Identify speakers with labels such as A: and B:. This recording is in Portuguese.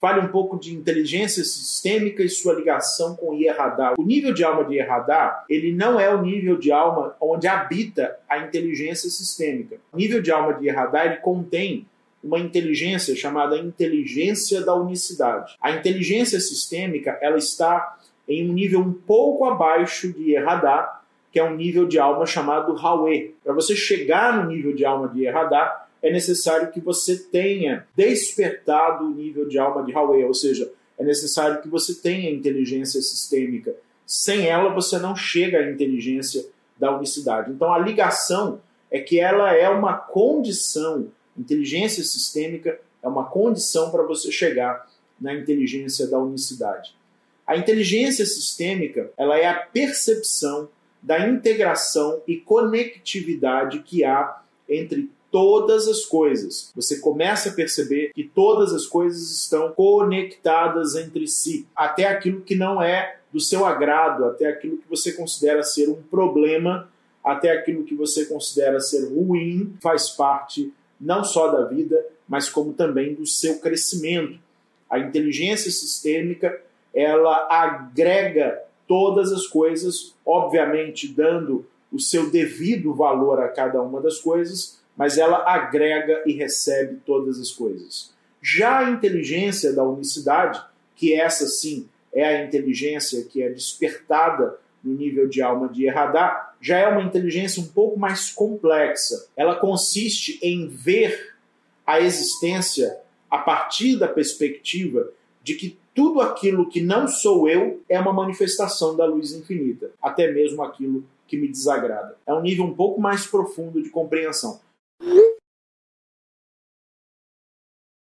A: fale um pouco de inteligência sistêmica e sua ligação com Ierradá. O nível de alma de Ierradá, ele não é o nível de alma onde habita a inteligência sistêmica. O nível de alma de Ierradá, ele contém uma inteligência chamada inteligência da unicidade. A inteligência sistêmica, ela está em um nível um pouco abaixo de Erradá, que é um nível de alma chamado Hawe. Para você chegar no nível de alma de Erradá, é necessário que você tenha despertado o nível de alma de Hawe, ou seja, é necessário que você tenha inteligência sistêmica. Sem ela, você não chega à inteligência da unicidade. Então, a ligação é que ela é uma condição, inteligência sistêmica é uma condição para você chegar na inteligência da unicidade. A inteligência sistêmica ela é a percepção da integração e conectividade que há entre todas as coisas. Você começa a perceber que todas as coisas estão conectadas entre si, até aquilo que não é do seu agrado, até aquilo que você considera ser um problema, até aquilo que você considera ser ruim, faz parte não só da vida, mas como também do seu crescimento. A inteligência sistêmica ela agrega todas as coisas, obviamente dando o seu devido valor a cada uma das coisas, mas ela agrega e recebe todas as coisas. Já a inteligência da unicidade, que essa sim é a inteligência que é despertada no nível de alma de Erradá, já é uma inteligência um pouco mais complexa. Ela consiste em ver a existência a partir da perspectiva de que tudo aquilo que não sou eu é uma manifestação da luz infinita, até mesmo aquilo que me desagrada. É um nível um pouco mais profundo de compreensão.